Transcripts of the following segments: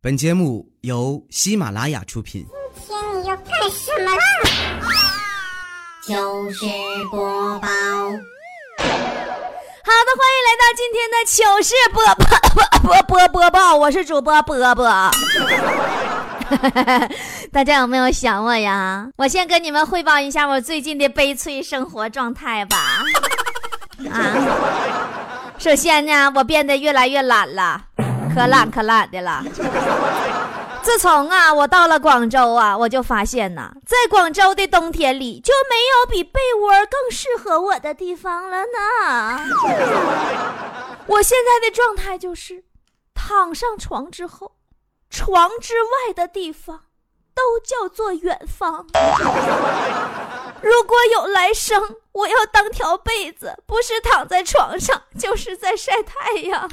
本节目由喜马拉雅出品。今天你要干什么啦？糗事播报，好的，欢迎来到今天的糗事播播播播播报，我是主播波波。大家有没有想我呀？我先跟你们汇报一下我最近的悲催生活状态吧。啊，首先呢，我变得越来越懒了，可懒可懒的了。自从啊，我到了广州啊，我就发现呐，在广州的冬天里，就没有比被窝更适合我的地方了呢。我现在的状态就是，躺上床之后，床之外的地方都叫做远方。如果有来生，我要当条被子，不是躺在床上，就是在晒太阳。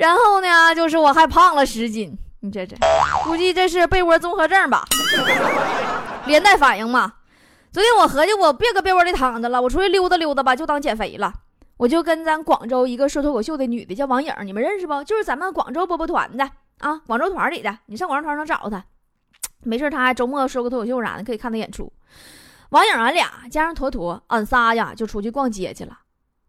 然后呢，就是我还胖了十斤，你这这，估计这是被窝综合症吧，连带反应嘛。昨天我合计我别搁被窝里躺着了，我出去溜达溜达吧，就当减肥了。我就跟咱广州一个说脱口秀的女的叫王颖，你们认识不？就是咱们广州波波团的啊，广州团里的，你上广州团上找她。没事，她还周末说个脱口秀啥的，可以看她演出。王颖俺俩加上坨坨，俺仨呀就出去逛街去了。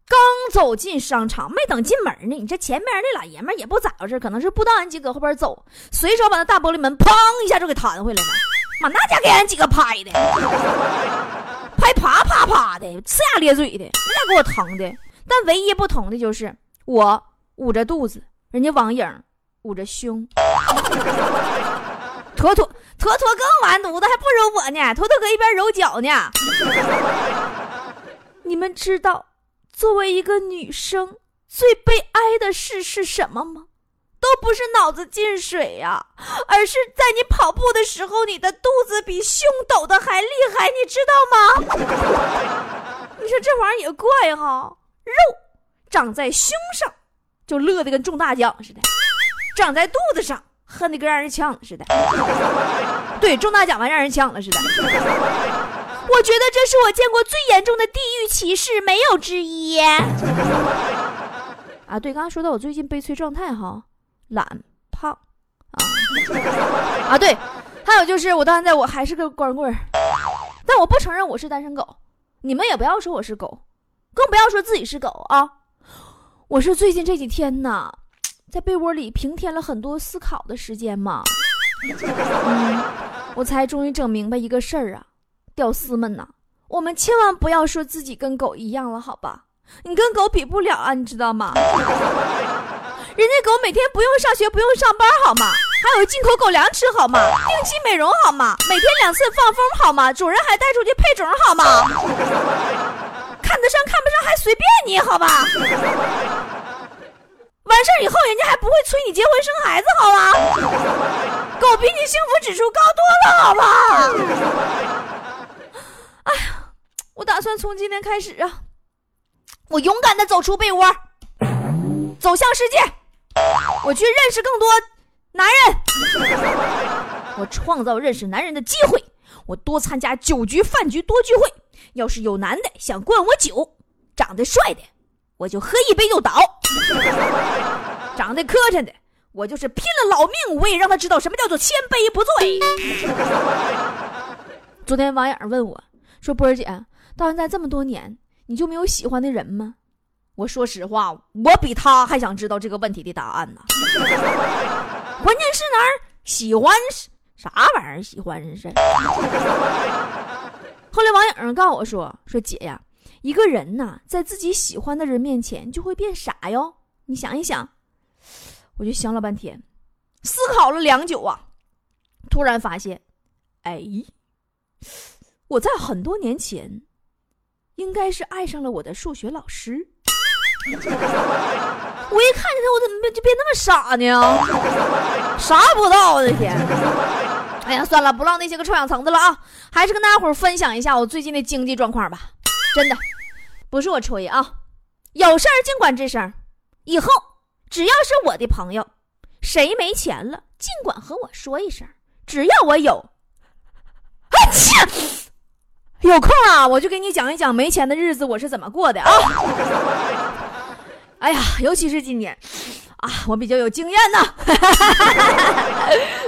刚走进商场，没等进门呢，你这前面那老爷们也不咋回事，可能是不知道俺几搁后边走，随手把那大玻璃门砰一下就给弹回来了。妈，那家给俺几个拍的，拍啪啪啪的，呲牙咧嘴的，那给我疼的。但唯一不同的就是我捂着肚子，人家王颖捂着胸。坨坨坨坨更完犊子，还不如我呢。坨坨搁一边揉脚呢。你们知道，作为一个女生，最悲哀的事是什么吗？都不是脑子进水呀、而是在你跑步的时候，你的肚子比胸抖的还厉害，你知道吗？你说这玩意儿也怪哈，肉长在胸上，就乐得跟中大奖似的；长在肚子上，恨得跟让人抢似的。对，中大奖完让人抢了似的。我觉得这是我见过最严重的地域歧视，没有之一。啊，对，刚刚说到我最近悲催状态哈，懒胖啊啊，对，还有就是我到现在我还是个光棍儿，但我不承认我是单身狗，你们也不要说我是狗，更不要说自己是狗啊。我是最近这几天呢，在被窝里平添了很多思考的时间嘛，嗯，我才终于整明白一个事儿啊。屌丝们呐，我们千万不要说自己跟狗一样了，好吧？你跟狗比不了啊，你知道吗？人家狗每天不用上学，不用上班，好吗？还有进口狗粮吃，好吗？定期美容，好吗？每天两次放风，好吗？主人还带出去配种，好吗？看得上看不上还随便你，好吧？完事儿以后，人家还不会催你结婚生孩子，好吗？狗比你幸福指数高多了，好吧？哎呀，我打算从今天开始啊，我勇敢的走出被窝，走向世界，我去认识更多男人，我创造认识男人的机会，我多参加酒局、饭局，多聚会。要是有男的想灌我酒，长得帅的，我就喝一杯就倒；长得磕碜的，我就是拼了老命，我也让他知道什么叫做千杯不醉。昨天王颖问我说：“波儿姐，到现在这么多年，你就没有喜欢的人吗？”我说实话，我比他还想知道这个问题的答案呢。关键是哪儿喜欢啥玩意儿？喜欢是。后来王颖告诉我说：“说姐呀，一个人呐，在自己喜欢的人面前就会变傻哟。你想一想。”我就想了半天，思考了良久啊，突然发现，哎，我在很多年前应该是爱上了我的数学老师。我一看见他，我怎么就变那么傻呢？啥不知道，我的天！哎呀，算了，不唠那些个臭氧层子了啊，还是跟大家伙分享一下我最近的经济状况吧。真的，不是我吹啊，有事儿尽管吱声。以后只要是我的朋友，谁没钱了，尽管和我说一声，只要我有。啊切！有空啊，我就给你讲一讲没钱的日子我是怎么过的啊。哎呀，尤其是今年，啊，我比较有经验呢。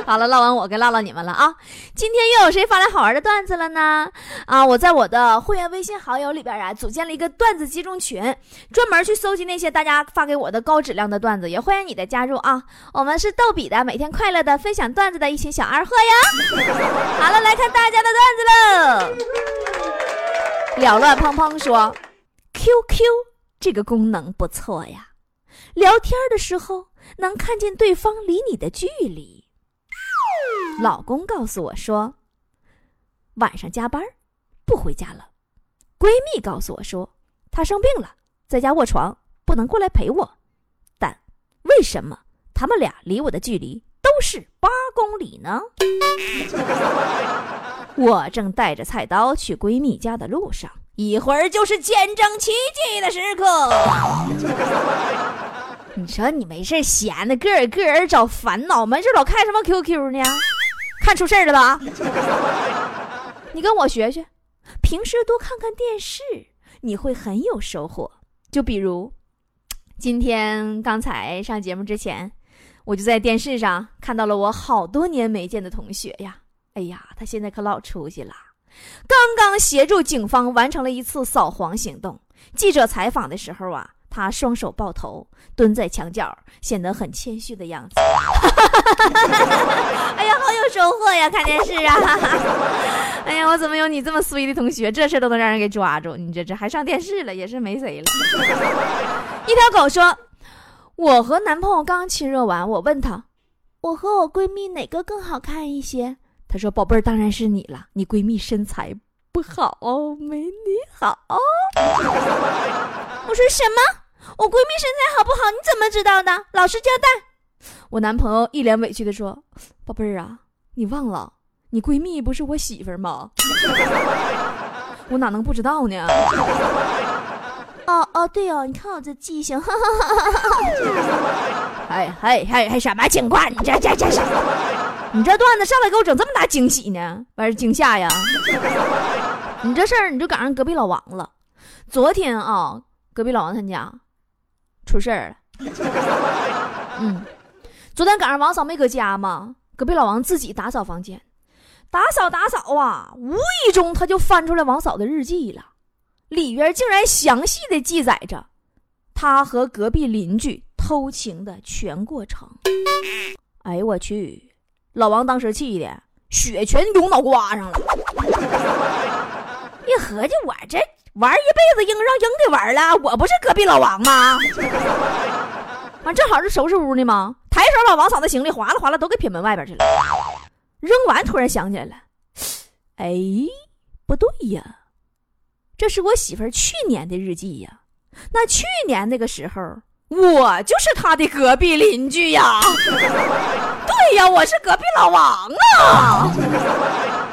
好了，唠完我该唠唠你们了啊！今天又有谁发来好玩的段子了呢？啊，我在我的会员微信好友里边啊，组建了一个段子集中群，专门去搜集那些大家发给我的高质量的段子，也欢迎你的加入啊！我们是逗比的，每天快乐的分享段子的一群小二货呀！好了，来看大家的段子喽。了乱砰砰说：“QQ 这个功能不错呀，聊天的时候能看见对方离你的距离。”老公告诉我说，晚上加班不回家了。闺蜜告诉我说，她生病了，在家卧床，不能过来陪我。但为什么他们俩离我的距离都是八公里呢？我正带着菜刀去闺蜜家的路上，一会儿就是见证奇迹的时刻。你说你没事闲的，个人个人找烦恼，没事老看什么 QQ 呢？看出事儿了吧？你跟我学学，平时多看看电视，你会很有收获。就比如，今天刚才上节目之前，我就在电视上看到了我好多年没见的同学呀。哎呀，他现在可老出息了，刚刚协助警方完成了一次扫黄行动。记者采访的时候啊。他双手抱头，蹲在墙角，显得很谦虚的样子。哎呀，好有收获呀！看电视啊！哎呀，我怎么有你这么衰的同学？这事都能让人给抓住？你这这还上电视了，也是没谁了。一条狗说：“我和男朋友刚亲热完，我问他，我和我闺蜜哪个更好看一些？他说：宝贝儿，当然是你了，你闺蜜身材不好哦，没你好。我说什么？我闺蜜身材好不好？你怎么知道的？老实交代。我男朋友一脸委屈的说：“宝贝儿啊，你忘了，你闺蜜不是我媳妇儿吗？我哪能不知道呢？”哦哦，对哦，你看我这记性，哈哈哈哈哈！哎还还还什么情况？你这这这是？你这段子上来给我整这么大惊喜呢？完是惊吓呀？你这事儿你就赶上隔壁老王了。昨天啊，隔壁老王他家。出事儿了，嗯，昨天赶上王嫂没搁家嘛，隔壁老王自己打扫房间，打扫打扫啊，无意中他就翻出来王嫂的日记了，里边竟然详细的记载着他和隔壁邻居偷情的全过程。哎呦我去，老王当时气的血全涌脑瓜上了，一合计我这。玩一辈子鹰让鹰给玩了，我不是隔壁老王吗？完正好是收拾屋呢吗？抬手把王嫂的行李哗啦哗啦都给撇门外边去了。扔完突然想起来了，哎，不对呀，这是我媳妇去年的日记呀。那去年那个时候，我就是她的隔壁邻居呀。对呀，我是隔壁老王啊。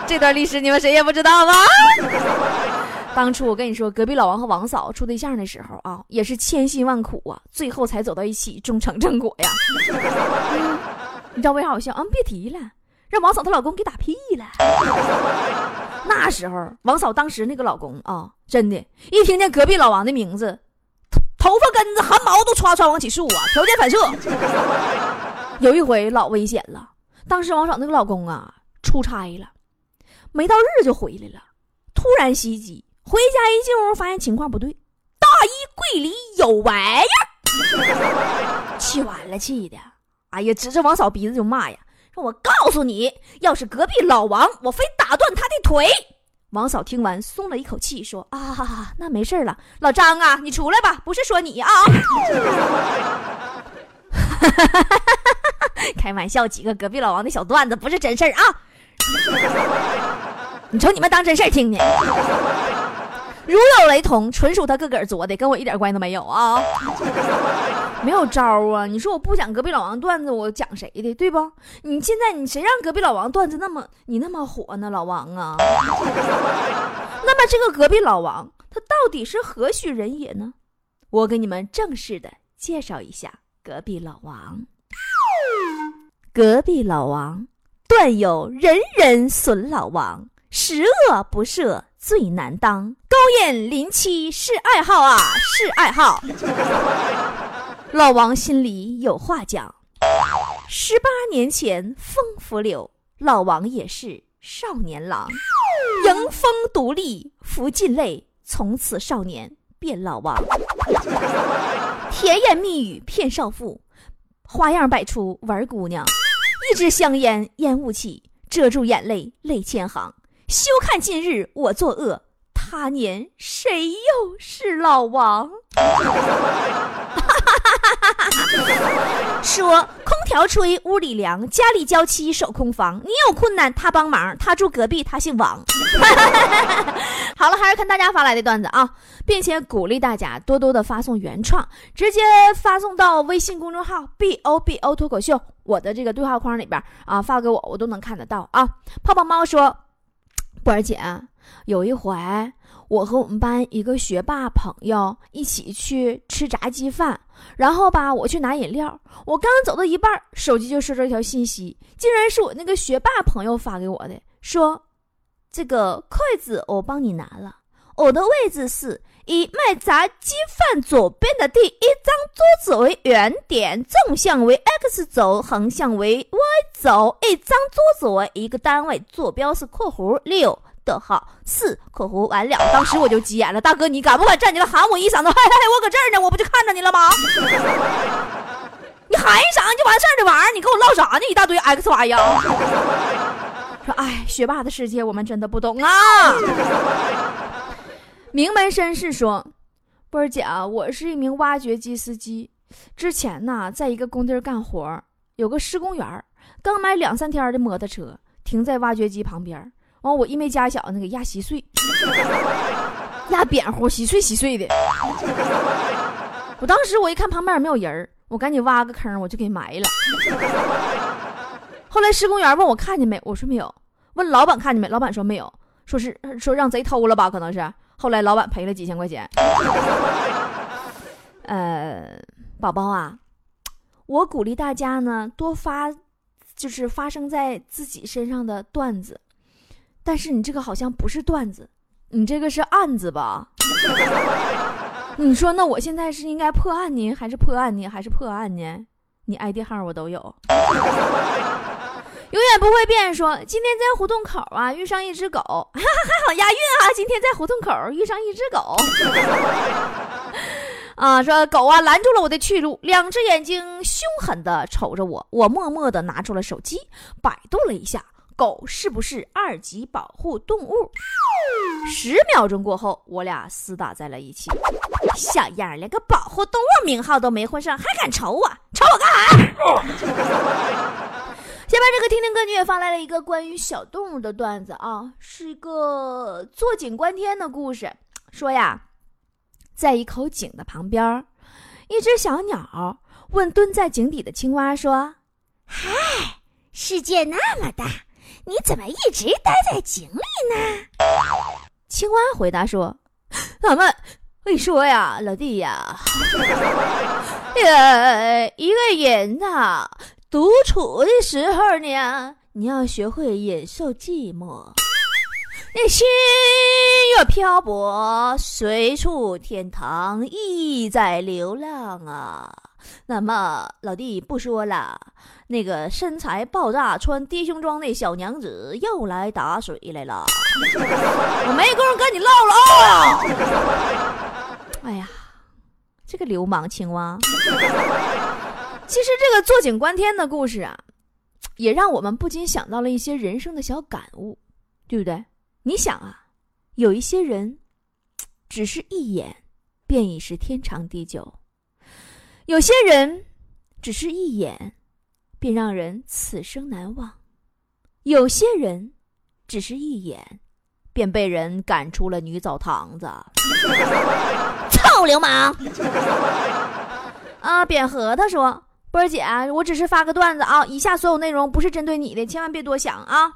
这段历史你们谁也不知道吗？当初我跟你说，隔壁老王和王嫂处对象的时候啊，也是千辛万苦啊，最后才走到一起，终成正果呀。你知道为啥我笑？嗯，别提了，让王嫂她老公给打屁了。那时候，王嫂当时那个老公啊，真的，一听见隔壁老王的名字，头发根子、汗毛都唰唰往起竖啊，条件反射。有一回老危险了，当时王嫂那个老公啊，出差了，没到日就回来了，突然袭击。回家一进屋，发现情况不对，大衣柜里有玩意儿，气完了，气的，哎呀，指着王嫂鼻子就骂呀，说我告诉你，要是隔壁老王，我非打断他的腿。王嫂听完松了一口气，说啊，那没事了，老张啊，你出来吧，不是说你啊，开玩笑，几个隔壁老王的小段子，不是真事儿啊，你瞅你们当真事儿听呢。如有雷同，纯属他自个儿作的，跟我一点关系都没有啊！没有招啊！你说我不讲隔壁老王段子，我讲谁的，对不？你现在你谁让隔壁老王段子那么你那么火呢？老王啊！那么这个隔壁老王他到底是何许人也呢？我给你们正式的介绍一下隔壁老王。隔壁老王段友人人损老王，十恶不赦最难当。勾引邻妻是爱好啊，是爱好。老王心里有话讲：十八年前风拂柳，老王也是少年郎，迎风独立拂尽泪，从此少年变老王。甜言蜜语骗少妇，花样百出玩姑娘。一支香烟烟雾起，遮住眼泪泪千行。休看今日我作恶，他年谁又是老王？说空调吹屋里凉，家里娇妻守空房。你有困难他帮忙，他住隔壁，他姓王。好了，还是看大家发来的段子啊，并且鼓励大家多多的发送原创，直接发送到微信公众号 b o b o 脱口秀我的这个对话框里边啊，发给我，我都能看得到啊。泡泡猫说，波儿姐，有一回。我和我们班一个学霸朋友一起去吃炸鸡饭，然后吧，我去拿饮料，我刚走到一半，手机就收到一条信息，竟然是我那个学霸朋友发给我的，说：“这个筷子我帮你拿了，我的位置是以卖炸鸡饭左边的第一张桌子为原点，纵向为 x 轴，横向为 y 轴，一张桌子为一个单位，坐标是括弧六。”逗号四括弧完了，当时我就急眼了，大哥，你敢不敢站起来喊我一嗓子？嘿嘿，我搁这儿呢，我不就看着你了吗？你喊一嗓就完事儿这玩意儿，你跟我唠啥？呢？一大堆 X Y 呀！说，哎，学霸的世界我们真的不懂啊。名门绅士说，波儿姐啊，我是一名挖掘机司机，之前呢，在一个工地干活，有个施工员刚买两三天的摩托车停在挖掘机旁边。完，我一没加小，那给压稀碎，压扁乎，稀碎稀碎的。我当时我一看旁边也没有人我赶紧挖个坑，我就给埋了。后来施工员问我看见没，我说没有。问老板看见没，老板说没有，说是说让贼偷了吧，可能是。后来老板赔了几千块钱。呃，宝宝啊，我鼓励大家呢多发，就是发生在自己身上的段子。但是你这个好像不是段子，你这个是案子吧？你说那我现在是应该破案呢，还是破案呢，还是破案呢？你 ID 号我都有，永远不会变。说今天在胡同口啊遇上一只狗，还 好押韵啊！今天在胡同口遇上一只狗，啊，说狗啊拦住了我的去路，两只眼睛凶狠的瞅着我，我默默的拿出了手机，百度了一下。狗是不是二级保护动物？十秒钟过后，我俩厮打在了一起。小样，连个保护动物名号都没混上，还敢瞅我？瞅我干啥？下面这个听听歌女也发来了一个关于小动物的段子啊，是一个坐井观天的故事。说呀，在一口井的旁边，一只小鸟问蹲在井底的青蛙说：“嗨，世界那么大。”你怎么一直待在井里呢？青蛙回答说：“俺们，我跟你说呀，老弟呀，呃，一个人呐，独处的时候呢，你要学会忍受寂寞。那心若漂泊，随处天堂，意在流浪啊。那么，老弟不说了。”那个身材爆炸、穿低胸装的小娘子又来打水来了，我没工夫跟你唠唠啊！哎呀，这个流氓青蛙。其实这个坐井观天的故事啊，也让我们不禁想到了一些人生的小感悟，对不对？你想啊，有一些人，只是一眼，便已是天长地久；有些人，只是一眼。便让人此生难忘。有些人，只是一眼，便被人赶出了女澡堂子。臭流氓！啊，扁核桃说：“波儿姐，我只是发个段子啊，以下所有内容不是针对你的，千万别多想啊。”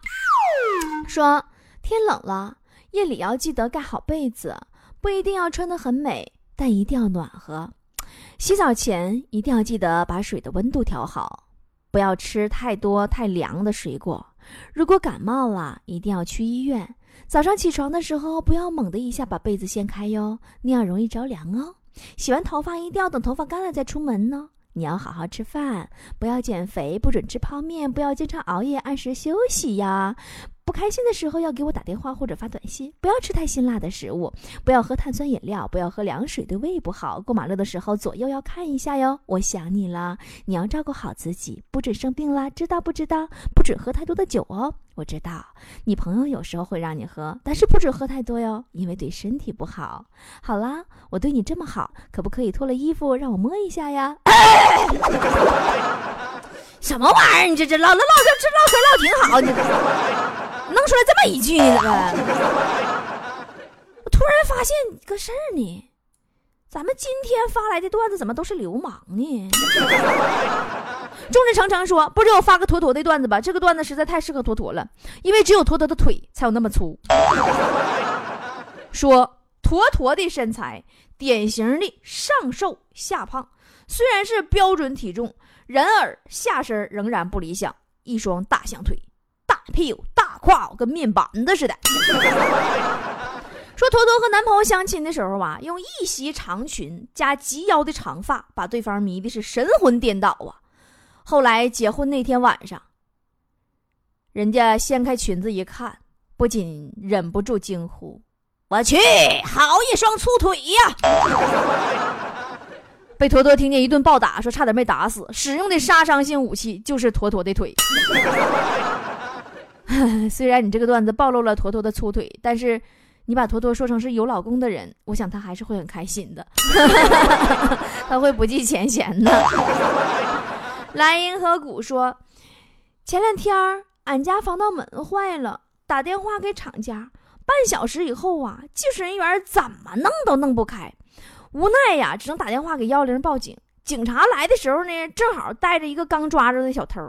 说天冷了，夜里要记得盖好被子，不一定要穿得很美，但一定要暖和。洗澡前一定要记得把水的温度调好。不要吃太多太凉的水果。如果感冒了，一定要去医院。早上起床的时候，不要猛的一下把被子掀开哟，那样容易着凉哦。洗完头发一定要等头发干了再出门呢。你要好好吃饭，不要减肥，不准吃泡面，不要经常熬夜，按时休息呀。不开心的时候要给我打电话或者发短信，不要吃太辛辣的食物，不要喝碳酸饮料，不要喝凉水，对胃不好。过马路的时候左右要看一下哟。我想你了，你要照顾好自己，不准生病啦，知道不知道？不准喝太多的酒哦。我知道你朋友有时候会让你喝，但是不准喝太多哟，因为对身体不好。好啦，我对你这么好，可不可以脱了衣服让我摸一下呀？什么玩意儿？你这这唠唠唠这唠嗑唠挺好，你弄出来这么一句呢？怎么？我突然发现个事儿呢，咱们今天发来的段子怎么都是流氓呢？众志成城说：“不知我发个坨坨的段子吧？这个段子实在太适合坨坨了，因为只有坨坨的腿才有那么粗。”说坨坨的身材，典型的上瘦下胖，虽然是标准体重。然而下身仍然不理想，一双大象腿、大屁股、胯，跟面板子似的。说坨坨和男朋友相亲的时候啊，用一袭长裙加及腰的长发，把对方迷的是神魂颠倒啊。后来结婚那天晚上，人家掀开裙子一看，不禁忍不住惊呼：“我去，好一双粗腿呀！” 被坨坨听见一顿暴打，说差点没打死。使用的杀伤性武器就是坨坨的腿。虽然你这个段子暴露了坨坨的粗腿，但是你把坨坨说成是有老公的人，我想他还是会很开心的，他会不计前嫌的。莱茵和谷说，前两天俺家防盗门坏了，打电话给厂家，半小时以后啊，技术人员怎么弄都弄不开。无奈呀，只能打电话给幺幺零报警。警察来的时候呢，正好带着一个刚抓着的小偷，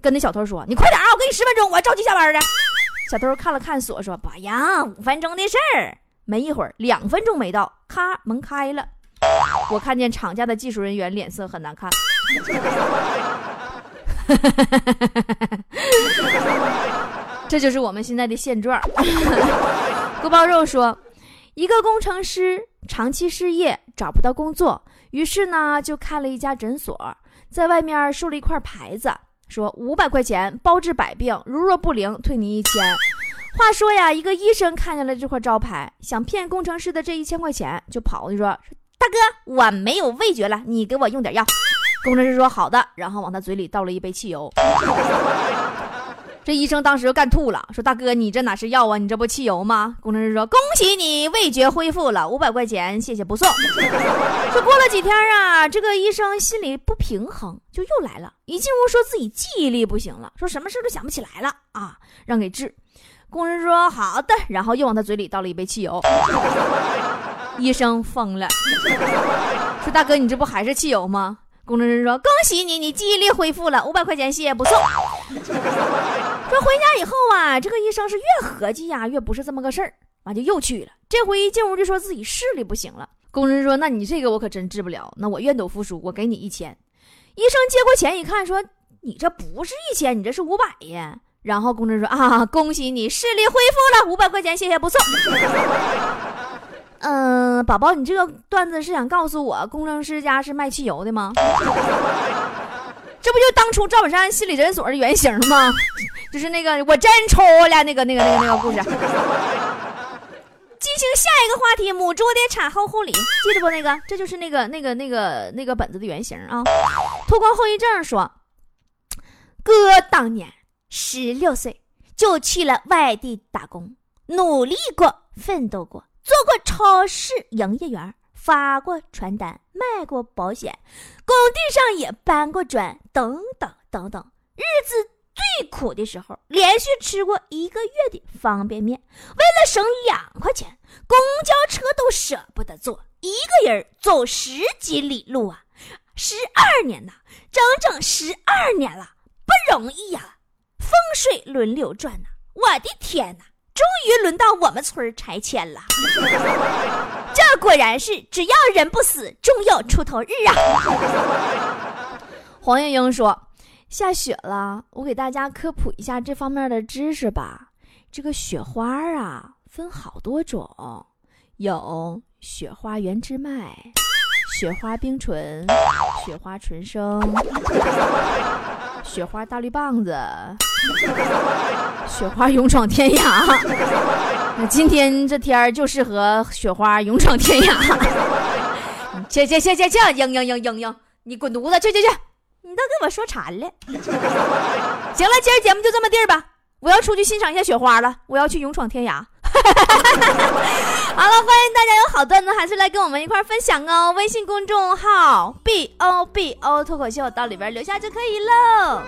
跟那小偷说：“你快点啊，我给你十分钟，我着急下班的。”小偷看了看锁，说：“不呀，五分钟的事儿。”没一会儿，两分钟没到，咔，门开了。我看见厂家的技术人员脸色很难看。这就是我们现在的现状。锅包肉说。一个工程师长期失业，找不到工作，于是呢就开了一家诊所，在外面竖了一块牌子，说五百块钱包治百病，如若不灵退你一千。话说呀，一个医生看见了这块招牌，想骗工程师的这一千块钱，就跑过去说：“大哥，我没有味觉了，你给我用点药。”工程师说：“好的。”然后往他嘴里倒了一杯汽油。这医生当时就干吐了，说：“大哥，你这哪是药啊？你这不汽油吗？”工程师说：“恭喜你味觉恢复了，五百块钱，谢谢不送。”说过了几天啊，这个医生心里不平衡，就又来了。一进屋说自己记忆力不行了，说什么事都想不起来了啊，让给治。工人说：“好的。”然后又往他嘴里倒了一杯汽油。医生疯了，说：“大哥，你这不还是汽油吗？”工程师说：“恭喜你，你记忆力恢复了，五百块钱，谢谢不送。”说回家以后啊，这个医生是越合计呀，越不是这么个事儿，完就又去了。这回一进屋就说自己视力不行了。工人说：“那你这个我可真治不了，那我愿赌服输，我给你一千。”医生接过钱一看，说：“你这不是一千，你这是五百呀。”然后工人说：“啊，恭喜你视力恢复了，五百块钱，谢谢不送。”嗯，宝宝，你这个段子是想告诉我，工程师家是卖汽油的吗？这不就当初赵本山心理诊所的原型吗？就是那个我真抽了那个那个那个那个故事。进行下一个话题，母猪的产后护理，记得不？那个，这就是那个那个那个那个本子的原型啊。脱光后遗症说，哥当年十六岁就去了外地打工，努力过，奋斗过，做过超市营业员。发过传单，卖过保险，工地上也搬过砖，等等等等。日子最苦的时候，连续吃过一个月的方便面，为了省两块钱，公交车都舍不得坐，一个人走十几里路啊！十二年呐，整整十二年了，不容易呀！风水轮流转呐，我的天呐！终于轮到我们村拆迁了。这果然是只要人不死终有出头日啊。黄月英说下雪了我给大家科普一下这方面的知识吧。这个雪花啊分好多种有雪花原汁麦雪花冰纯雪花纯生。雪花大绿棒子，雪花勇闯天涯。那今天这天儿就适合雪花勇闯天涯。去去去去去，嘤嘤嘤嘤嘤，你滚犊子去去去！你都给我说馋了。行了，今儿节目就这么地儿吧，我要出去欣赏一下雪花了，我要去勇闯天涯。好了欢迎大家有好段子还是来跟我们一块分享哦。微信公众号 bobo 脱口秀到里边留下就可以了。